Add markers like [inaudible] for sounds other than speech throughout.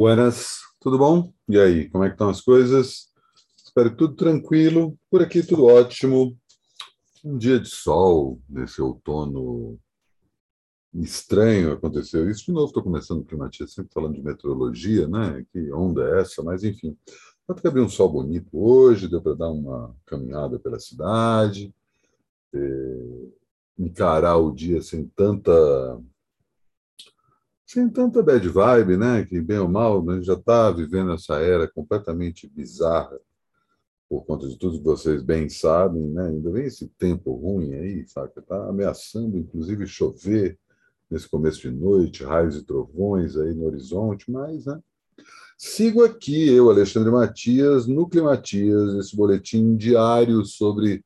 Buenas, tudo bom? E aí, como é que estão as coisas? Espero que tudo tranquilo, por aqui tudo ótimo. Um dia de sol nesse outono estranho aconteceu. Isso de novo, estou começando o climatia, sempre falando de meteorologia, né? Que onda é essa? Mas enfim, até que abrir um sol bonito hoje, deu para dar uma caminhada pela cidade, eh, encarar o dia sem tanta sem tanta bad vibe, né? Que bem ou mal, a gente já está vivendo essa era completamente bizarra por conta de tudo que vocês bem sabem, né? Ainda vem esse tempo ruim aí, saca? Está ameaçando, inclusive, chover nesse começo de noite, raios e trovões aí no horizonte, mas, né? Sigo aqui, eu, Alexandre Matias, no Climatias, esse boletim diário sobre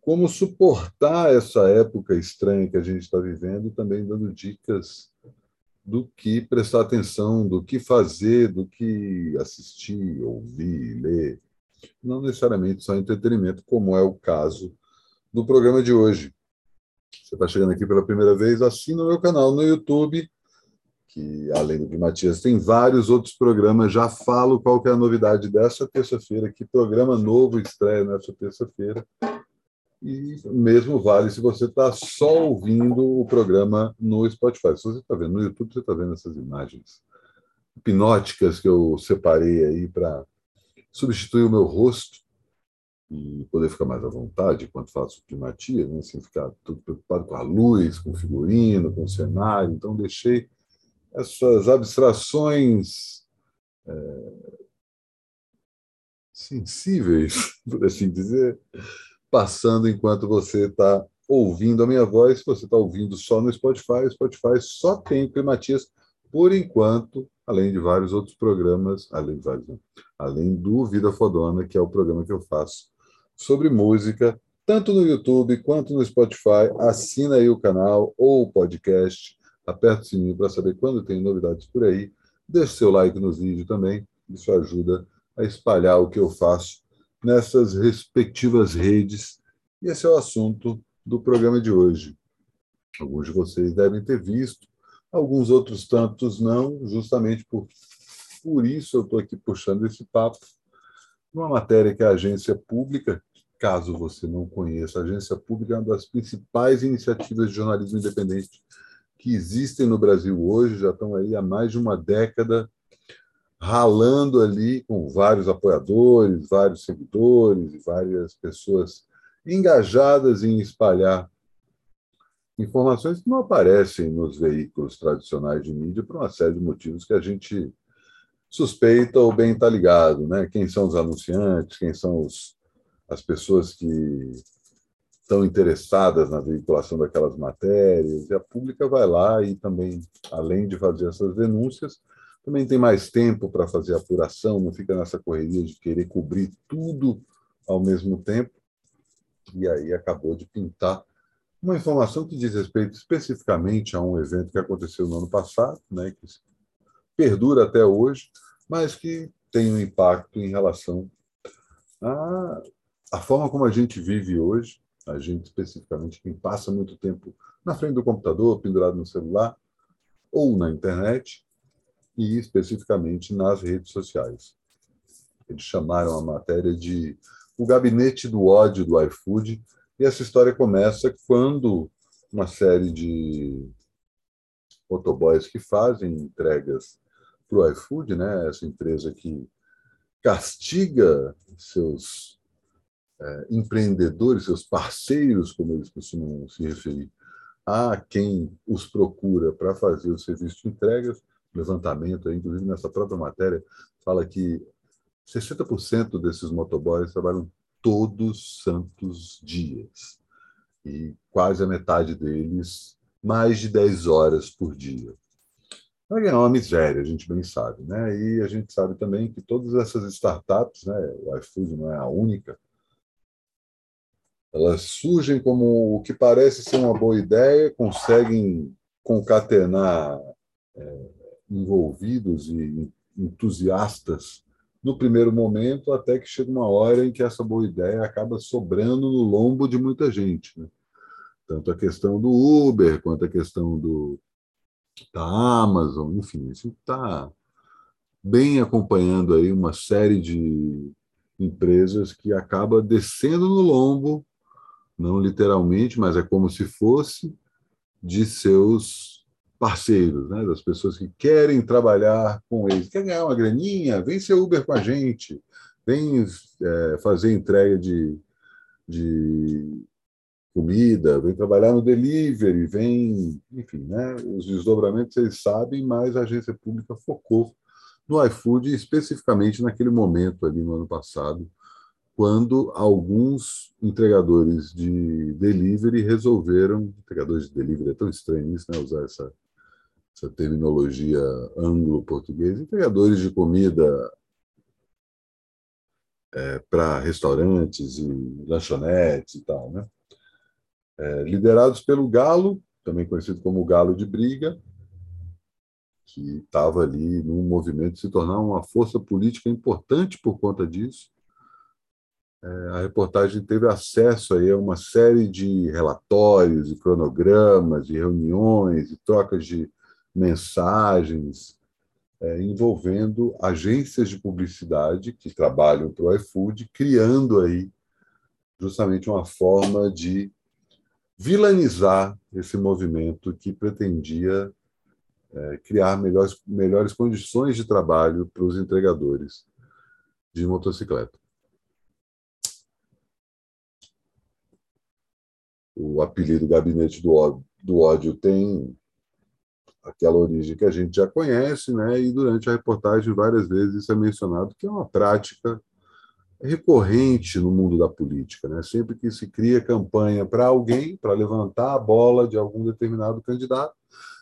como suportar essa época estranha que a gente está vivendo e também dando dicas do que prestar atenção, do que fazer, do que assistir, ouvir, ler. Não necessariamente só entretenimento, como é o caso do programa de hoje. Você está chegando aqui pela primeira vez, assina o meu canal no YouTube, que além do que Matias tem vários outros programas. Já falo qual é a novidade dessa terça-feira, que programa novo estreia nessa terça-feira. E mesmo vale se você está só ouvindo o programa no Spotify. Se você está vendo no YouTube, você está vendo essas imagens hipnóticas que eu separei aí para substituir o meu rosto e poder ficar mais à vontade enquanto faço primatia, né? sem ficar tudo preocupado com a luz, com o figurino, com o cenário. Então, deixei essas abstrações é, sensíveis, [laughs] por assim dizer, passando enquanto você está ouvindo a minha voz. Se você está ouvindo só no Spotify, o Spotify só tem Climatias por enquanto, além de vários outros programas, além, de vários, além do Vida Fodona, que é o programa que eu faço sobre música, tanto no YouTube quanto no Spotify. Assina aí o canal ou o podcast, aperta o sininho para saber quando tem novidades por aí. Deixe seu like nos vídeos também, isso ajuda a espalhar o que eu faço nessas respectivas redes. E esse é o assunto do programa de hoje. Alguns de vocês devem ter visto, alguns outros tantos não, justamente por, por isso eu estou aqui puxando esse papo. Uma matéria que a agência pública, caso você não conheça, a agência pública é uma das principais iniciativas de jornalismo independente que existem no Brasil hoje, já estão aí há mais de uma década ralando ali com vários apoiadores, vários seguidores várias pessoas engajadas em espalhar informações que não aparecem nos veículos tradicionais de mídia por uma série de motivos que a gente suspeita ou bem está ligado, né? Quem são os anunciantes, quem são os, as pessoas que estão interessadas na veiculação daquelas matérias, e a pública vai lá e também, além de fazer essas denúncias, também tem mais tempo para fazer apuração, não fica nessa correria de querer cobrir tudo ao mesmo tempo. E aí acabou de pintar uma informação que diz respeito especificamente a um evento que aconteceu no ano passado, né, que perdura até hoje, mas que tem um impacto em relação à, à forma como a gente vive hoje, a gente especificamente quem passa muito tempo na frente do computador, pendurado no celular ou na internet, e especificamente nas redes sociais. Eles chamaram a matéria de O Gabinete do Ódio do iFood, e essa história começa quando uma série de motoboys que fazem entregas para o iFood, né, essa empresa que castiga seus é, empreendedores, seus parceiros, como eles costumam se referir, a quem os procura para fazer o serviço de entregas, levantamento, inclusive nessa própria matéria, fala que 60% desses motoboys trabalham todos santos dias. E quase a metade deles, mais de 10 horas por dia. Ganhar uma miséria, a gente bem sabe. Né? E a gente sabe também que todas essas startups, né, o iFood não é a única, elas surgem como o que parece ser uma boa ideia, conseguem concatenar é, envolvidos e entusiastas no primeiro momento, até que chega uma hora em que essa boa ideia acaba sobrando no lombo de muita gente. Né? Tanto a questão do Uber, quanto a questão do, da Amazon, enfim, isso está bem acompanhando aí uma série de empresas que acaba descendo no lombo, não literalmente, mas é como se fosse, de seus parceiros, né? das pessoas que querem trabalhar com eles. Quer ganhar uma graninha? Vem ser Uber com a gente, vem é, fazer entrega de, de comida, vem trabalhar no delivery, vem, enfim, né? os desdobramentos eles sabem, mas a agência pública focou no iFood, especificamente naquele momento ali no ano passado, quando alguns entregadores de delivery resolveram, entregadores de delivery é tão estranho isso, né, usar essa, essa terminologia anglo-portuguesa, entregadores de comida é, para restaurantes e lanchonetes e tal, né? É, liderados pelo Galo, também conhecido como Galo de Briga, que estava ali num movimento de se tornar uma força política importante por conta disso. É, a reportagem teve acesso aí a uma série de relatórios e cronogramas, de reuniões e trocas de mensagens é, envolvendo agências de publicidade que trabalham para o iFood, criando aí justamente uma forma de vilanizar esse movimento que pretendia é, criar melhores, melhores condições de trabalho para os entregadores de motocicleta. O apelido Gabinete do Ódio, do ódio tem aquela origem que a gente já conhece, né? e durante a reportagem várias vezes isso é mencionado, que é uma prática recorrente no mundo da política. Né? Sempre que se cria campanha para alguém, para levantar a bola de algum determinado candidato,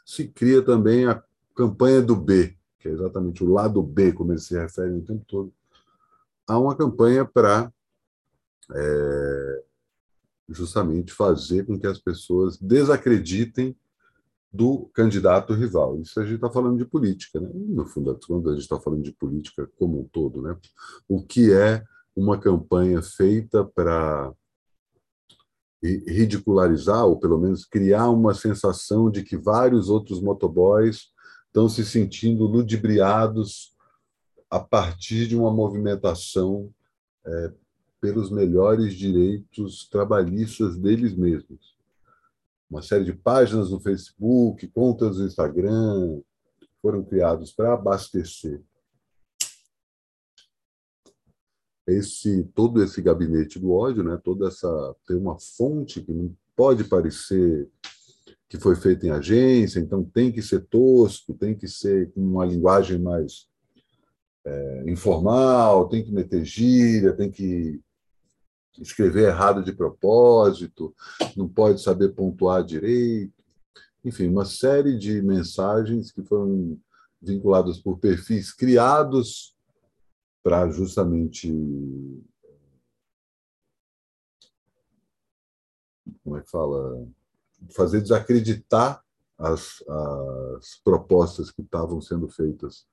se cria também a campanha do B, que é exatamente o lado B, como ele se refere o tempo todo. Há uma campanha para é, justamente fazer com que as pessoas desacreditem do candidato rival. Isso a gente está falando de política, né? No fundo a gente está falando de política como um todo, né? O que é uma campanha feita para ridicularizar, ou pelo menos criar uma sensação de que vários outros motoboys estão se sentindo ludibriados a partir de uma movimentação é, pelos melhores direitos trabalhistas deles mesmos. Uma série de páginas no Facebook, contas no Instagram, foram criados para abastecer esse todo esse gabinete do ódio, né? Toda essa tem uma fonte que não pode parecer que foi feita em agência, então tem que ser tosco, tem que ser com uma linguagem mais é, informal, tem que meter gíria, tem que escrever errado de propósito, não pode saber pontuar direito. Enfim, uma série de mensagens que foram vinculadas por perfis criados para justamente como é que fala fazer desacreditar as, as propostas que estavam sendo feitas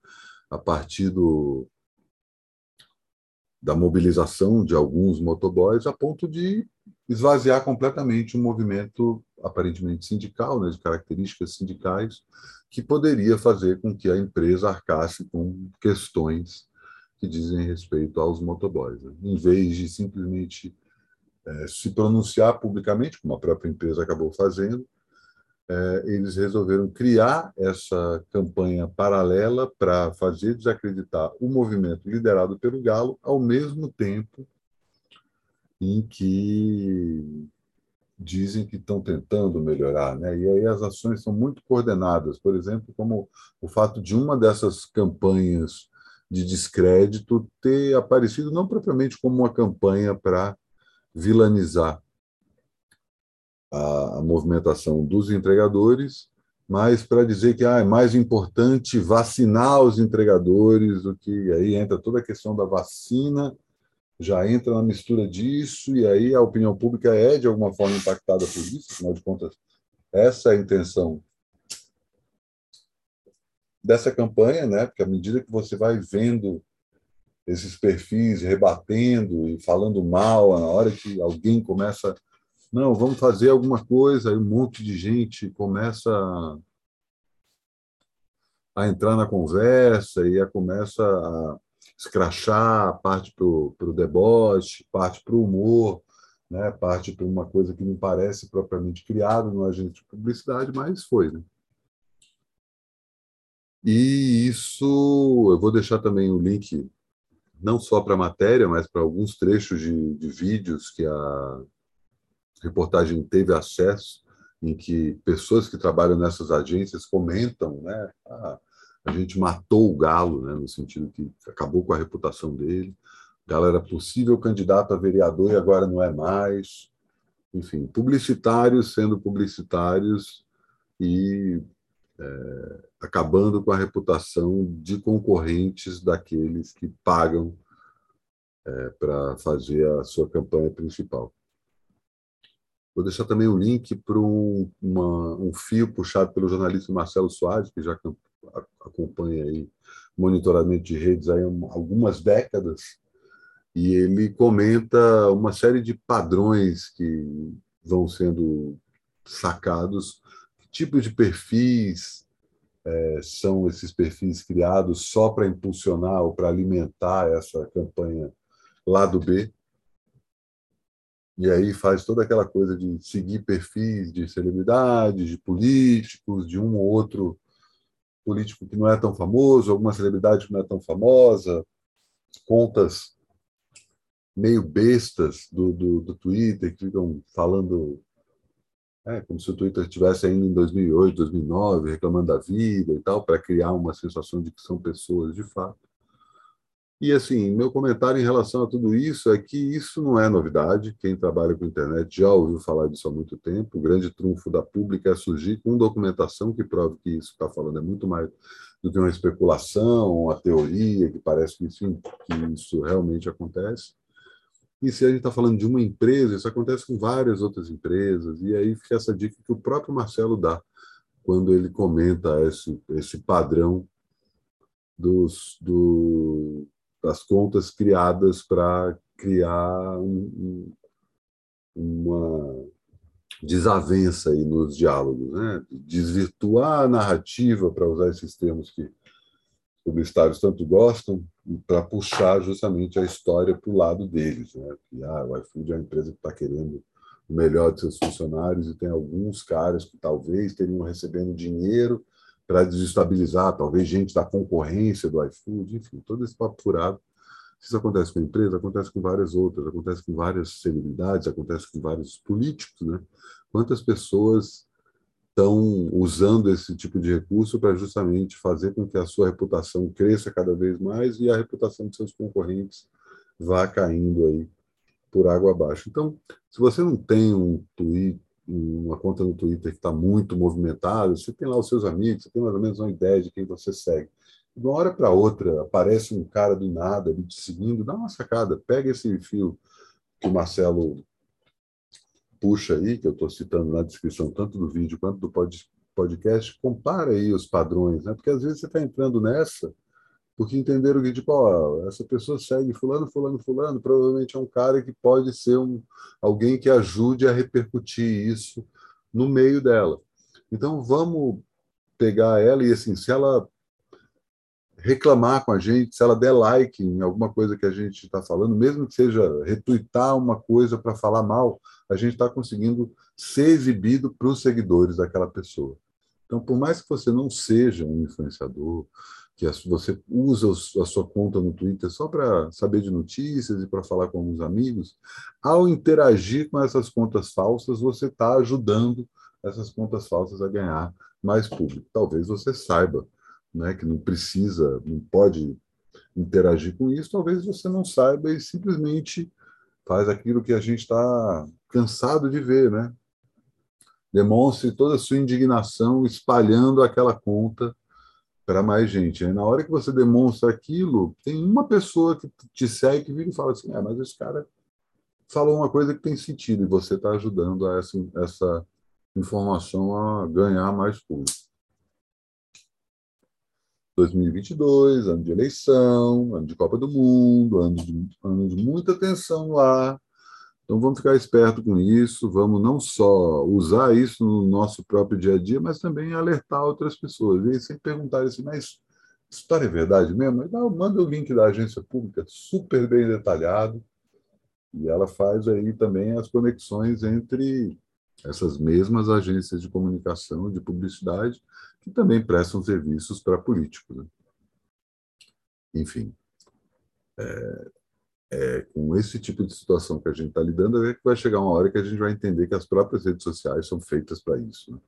a partir do, da mobilização de alguns motoboys a ponto de esvaziar completamente um movimento aparentemente sindical, né, de características sindicais, que poderia fazer com que a empresa arcasse com questões que dizem respeito aos motoboys, né? em vez de simplesmente é, se pronunciar publicamente, como a própria empresa acabou fazendo, eles resolveram criar essa campanha paralela para fazer desacreditar o movimento liderado pelo Galo, ao mesmo tempo em que dizem que estão tentando melhorar, né? E aí as ações são muito coordenadas, por exemplo, como o fato de uma dessas campanhas de descrédito ter aparecido não propriamente como uma campanha para vilanizar a, a, movimentação dos entregadores, mas para dizer que ah, é mais importante vacinar os entregadores do que aí entra toda a questão da vacina, já entra na mistura disso, e aí a opinião pública é de alguma forma impactada por isso, afinal de contas, essa é a intenção dessa campanha, né? Porque à medida que você vai vendo esses perfis rebatendo e falando mal, na hora que alguém começa, não, vamos fazer alguma coisa, aí um monte de gente começa a entrar na conversa e a começa a escrachar, parte para o deboche, parte para o humor, né? parte para uma coisa que não parece propriamente criada no agente de publicidade, mas foi. Né? E isso, eu vou deixar também o link, não só para a matéria, mas para alguns trechos de, de vídeos que a reportagem teve acesso, em que pessoas que trabalham nessas agências comentam, né? Ah, a gente matou o Galo, né? no sentido que acabou com a reputação dele. O Galo era possível candidato a vereador e agora não é mais. Enfim, publicitários sendo publicitários e é, acabando com a reputação de concorrentes daqueles que pagam é, para fazer a sua campanha principal. Vou deixar também o um link para um, um, fio puxado pelo jornalista Marcelo Soares, que já acompanha aí monitoramento de redes há algumas décadas, e ele comenta uma série de padrões que vão sendo sacados tipos de perfis é, são esses perfis criados só para impulsionar ou para alimentar essa campanha lado B? E aí faz toda aquela coisa de seguir perfis de celebridades, de políticos, de um ou outro político que não é tão famoso, alguma celebridade que não é tão famosa, contas meio bestas do, do, do Twitter que ficam falando é, como se o Twitter estivesse ainda em 2008, 2009, reclamando da vida e tal, para criar uma sensação de que são pessoas de fato. E, assim, meu comentário em relação a tudo isso é que isso não é novidade. Quem trabalha com internet já ouviu falar disso há muito tempo. O grande trunfo da pública é surgir com documentação que prove que isso está falando é muito mais do que uma especulação, uma teoria, que parece que, enfim, que isso realmente acontece. E se a gente está falando de uma empresa, isso acontece com várias outras empresas, e aí fica essa dica que o próprio Marcelo dá quando ele comenta esse, esse padrão dos, do, das contas criadas para criar um, uma desavença aí nos diálogos, né? desvirtuar a narrativa, para usar esses termos que publicitários tanto gostam para puxar justamente a história para o lado deles. Né? Que, ah, o iFood é uma empresa que está querendo o melhor de seus funcionários e tem alguns caras que talvez teriam recebendo dinheiro para desestabilizar, talvez gente da concorrência do iFood, enfim, todo esse papo furado. Isso acontece com a empresa, acontece com várias outras, acontece com várias celebridades, acontece com vários políticos. Né? Quantas pessoas estão usando esse tipo de recurso para justamente fazer com que a sua reputação cresça cada vez mais e a reputação de seus concorrentes vá caindo aí por água abaixo. Então, se você não tem um tweet, uma conta no Twitter que está muito movimentada, você tem lá os seus amigos, você tem mais ou menos uma ideia de quem você segue. De uma hora para outra, aparece um cara do nada ali te seguindo, dá uma sacada, pega esse fio que o Marcelo puxa aí, que eu estou citando na descrição, tanto do vídeo quanto do podcast, compara aí os padrões, né? Porque às vezes você está entrando nessa porque entenderam que, tipo, ó, essa pessoa segue fulano, fulano, fulano, provavelmente é um cara que pode ser um, alguém que ajude a repercutir isso no meio dela. Então, vamos pegar ela e, assim, se ela reclamar com a gente, se ela der like em alguma coisa que a gente está falando, mesmo que seja retweetar uma coisa para falar mal, a gente está conseguindo ser exibido para os seguidores daquela pessoa. Então, por mais que você não seja um influenciador, que você usa a sua conta no Twitter só para saber de notícias e para falar com alguns amigos, ao interagir com essas contas falsas, você está ajudando essas contas falsas a ganhar mais público. Talvez você saiba né, que não precisa, não pode interagir com isso, talvez você não saiba e simplesmente faz aquilo que a gente está cansado de ver, né? Demonstre toda a sua indignação espalhando aquela conta para mais gente. Aí, na hora que você demonstra aquilo, tem uma pessoa que te segue que vira e fala assim: é, mas esse cara falou uma coisa que tem sentido e você está ajudando a essa, essa informação a ganhar mais público. 2022, ano de eleição, ano de Copa do Mundo, ano de, ano de muita tensão lá. Então vamos ficar esperto com isso, vamos não só usar isso no nosso próprio dia a dia, mas também alertar outras pessoas. E sempre perguntar assim, mas história é verdade mesmo? Então, manda o link da agência pública, super bem detalhado, e ela faz aí também as conexões entre essas mesmas agências de comunicação, de publicidade, que também prestam serviços para políticos. Né? Enfim, é, é, com esse tipo de situação que a gente está lidando, é que vai chegar uma hora que a gente vai entender que as próprias redes sociais são feitas para isso. Né?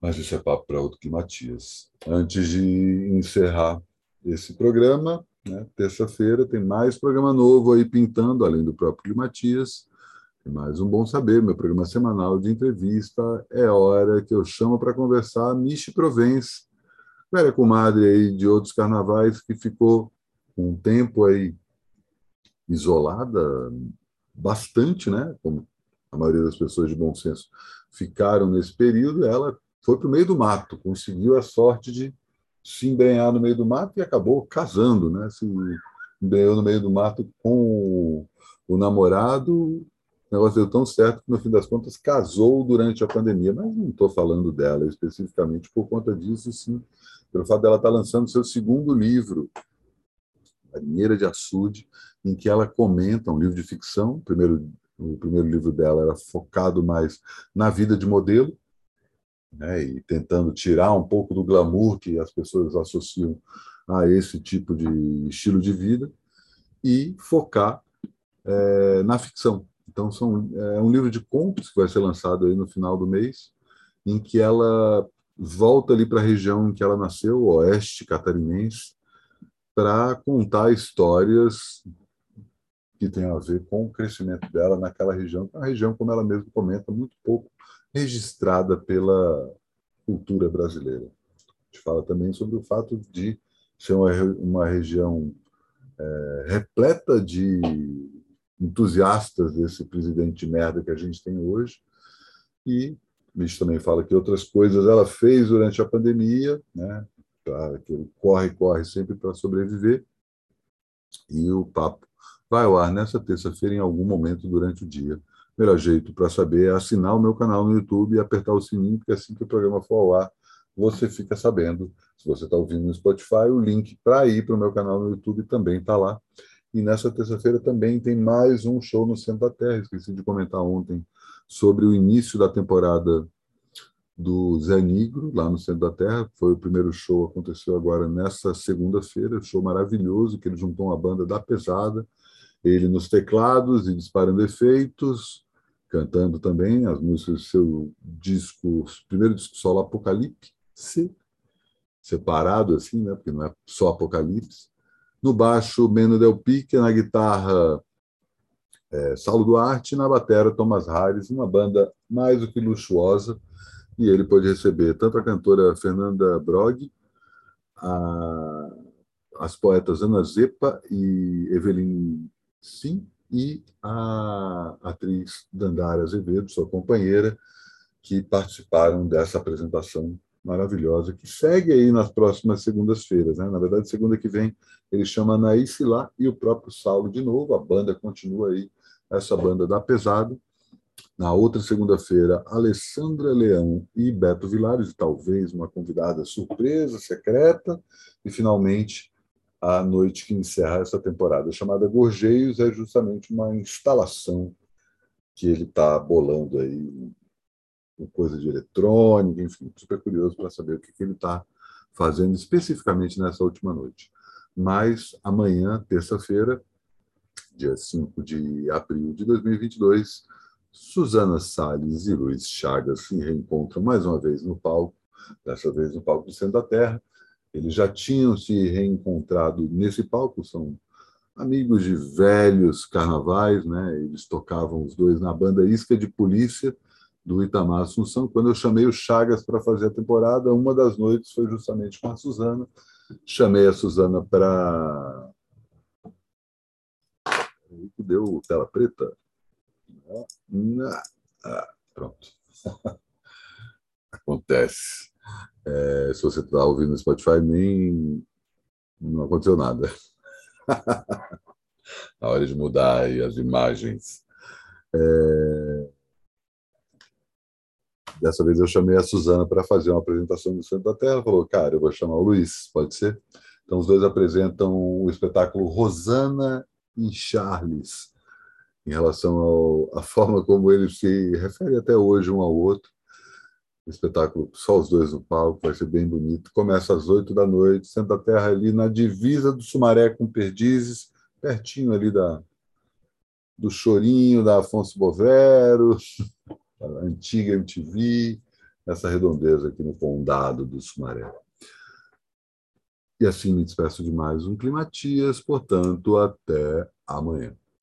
Mas isso é papo para outro que Matias. Antes de encerrar esse programa, né, terça-feira tem mais programa novo aí pintando, além do próprio Matias. Tem mais um Bom Saber, meu programa semanal de entrevista. É hora que eu chamo para conversar Michi Provence, velha comadre aí de outros carnavais que ficou um tempo aí isolada bastante, né? Como a maioria das pessoas de bom senso ficaram nesse período, ela foi para o meio do mato, conseguiu a sorte de se embrenhar no meio do mato e acabou casando, né? Se embrenhou no meio do mato com o, namorado, o negócio deu tão certo que, no fim das contas, casou durante a pandemia. Mas não estou falando dela especificamente por conta disso, sim, pelo fato dela estar lançando seu segundo livro, Marinheira de Açude, em que ela comenta um livro de ficção. O primeiro, o primeiro livro dela era focado mais na vida de modelo, né, e tentando tirar um pouco do glamour que as pessoas associam a esse tipo de estilo de vida e focar é, na ficção. Então, são, é um livro de contos que vai ser lançado aí no final do mês, em que ela volta ali para a região em que ela nasceu, o oeste catarinense, para contar histórias que têm a ver com o crescimento dela naquela região, é uma região, como ela mesma comenta, muito pouco registrada pela cultura brasileira. A gente fala também sobre o fato de ser uma, uma região é, repleta de entusiastas desse presidente de merda que a gente tem hoje. E a gente também fala que outras coisas ela fez durante a pandemia, né? que ele corre, corre sempre para sobreviver. E o papo vai ao ar nessa terça-feira, em algum momento durante o dia. O melhor jeito para saber é assinar o meu canal no YouTube e apertar o sininho, porque assim que o programa for ao ar, você fica sabendo. Se você está ouvindo no Spotify, o link para ir para o meu canal no YouTube também está lá. E nessa terça-feira também tem mais um show no Centro da Terra. Esqueci de comentar ontem sobre o início da temporada do Zé Negro, lá no Centro da Terra. Foi o primeiro show, aconteceu agora nessa segunda-feira, show maravilhoso, que ele juntou uma banda da pesada, ele nos teclados e disparando efeitos, cantando também as músicas do seu disco, primeiro disco solo Apocalipse, separado assim, né, porque não é só Apocalipse. No baixo, Meno Del Pique, na guitarra, é, Saulo Duarte, na bateria, Thomas Harris, uma banda mais do que luxuosa, e ele pôde receber tanto a cantora Fernanda Brog, a, as poetas Ana Zepa e Evelyn Sim, e a atriz Dandara Azevedo, sua companheira, que participaram dessa apresentação maravilhosa, que segue aí nas próximas segundas-feiras. Né? Na verdade, segunda que vem, ele chama Anaís lá e o próprio Saulo de novo, a banda continua aí, essa banda da pesada. Na outra segunda-feira, Alessandra Leão e Beto Vilares, talvez uma convidada surpresa, secreta, e finalmente a noite que encerra essa temporada, chamada Gorjeios, é justamente uma instalação que ele está bolando aí, coisa de eletrônica, enfim, super curioso para saber o que, que ele está fazendo especificamente nessa última noite. Mas amanhã, terça-feira, dia 5 de abril de 2022, Suzana Salles e Luiz Chagas se reencontram mais uma vez no palco, dessa vez no palco do Centro da Terra. Eles já tinham se reencontrado nesse palco, são amigos de velhos carnavais, né? Eles tocavam os dois na banda Isca de Polícia do Itamar Assunção. Quando eu chamei o Chagas para fazer a temporada, uma das noites foi justamente com a Suzana. Chamei a Suzana para deu tela preta. Pronto. [laughs] Acontece. É, se você está ouvindo no Spotify, nem não aconteceu nada. [laughs] na hora de mudar as imagens. É... Dessa vez eu chamei a Suzana para fazer uma apresentação do Centro da Terra. Falou, cara, eu vou chamar o Luiz, pode ser? Então os dois apresentam o espetáculo Rosana e Charles, em relação à forma como eles se referem até hoje um ao outro. Espetáculo só os dois no palco, vai ser bem bonito. Começa às oito da noite, da Terra ali na divisa do Sumaré com Perdizes, pertinho ali da, do Chorinho, da Afonso Bovero, [laughs] a antiga MTV, essa redondeza aqui no condado do Sumaré. E assim me despeço de mais um Climatias, portanto, até amanhã.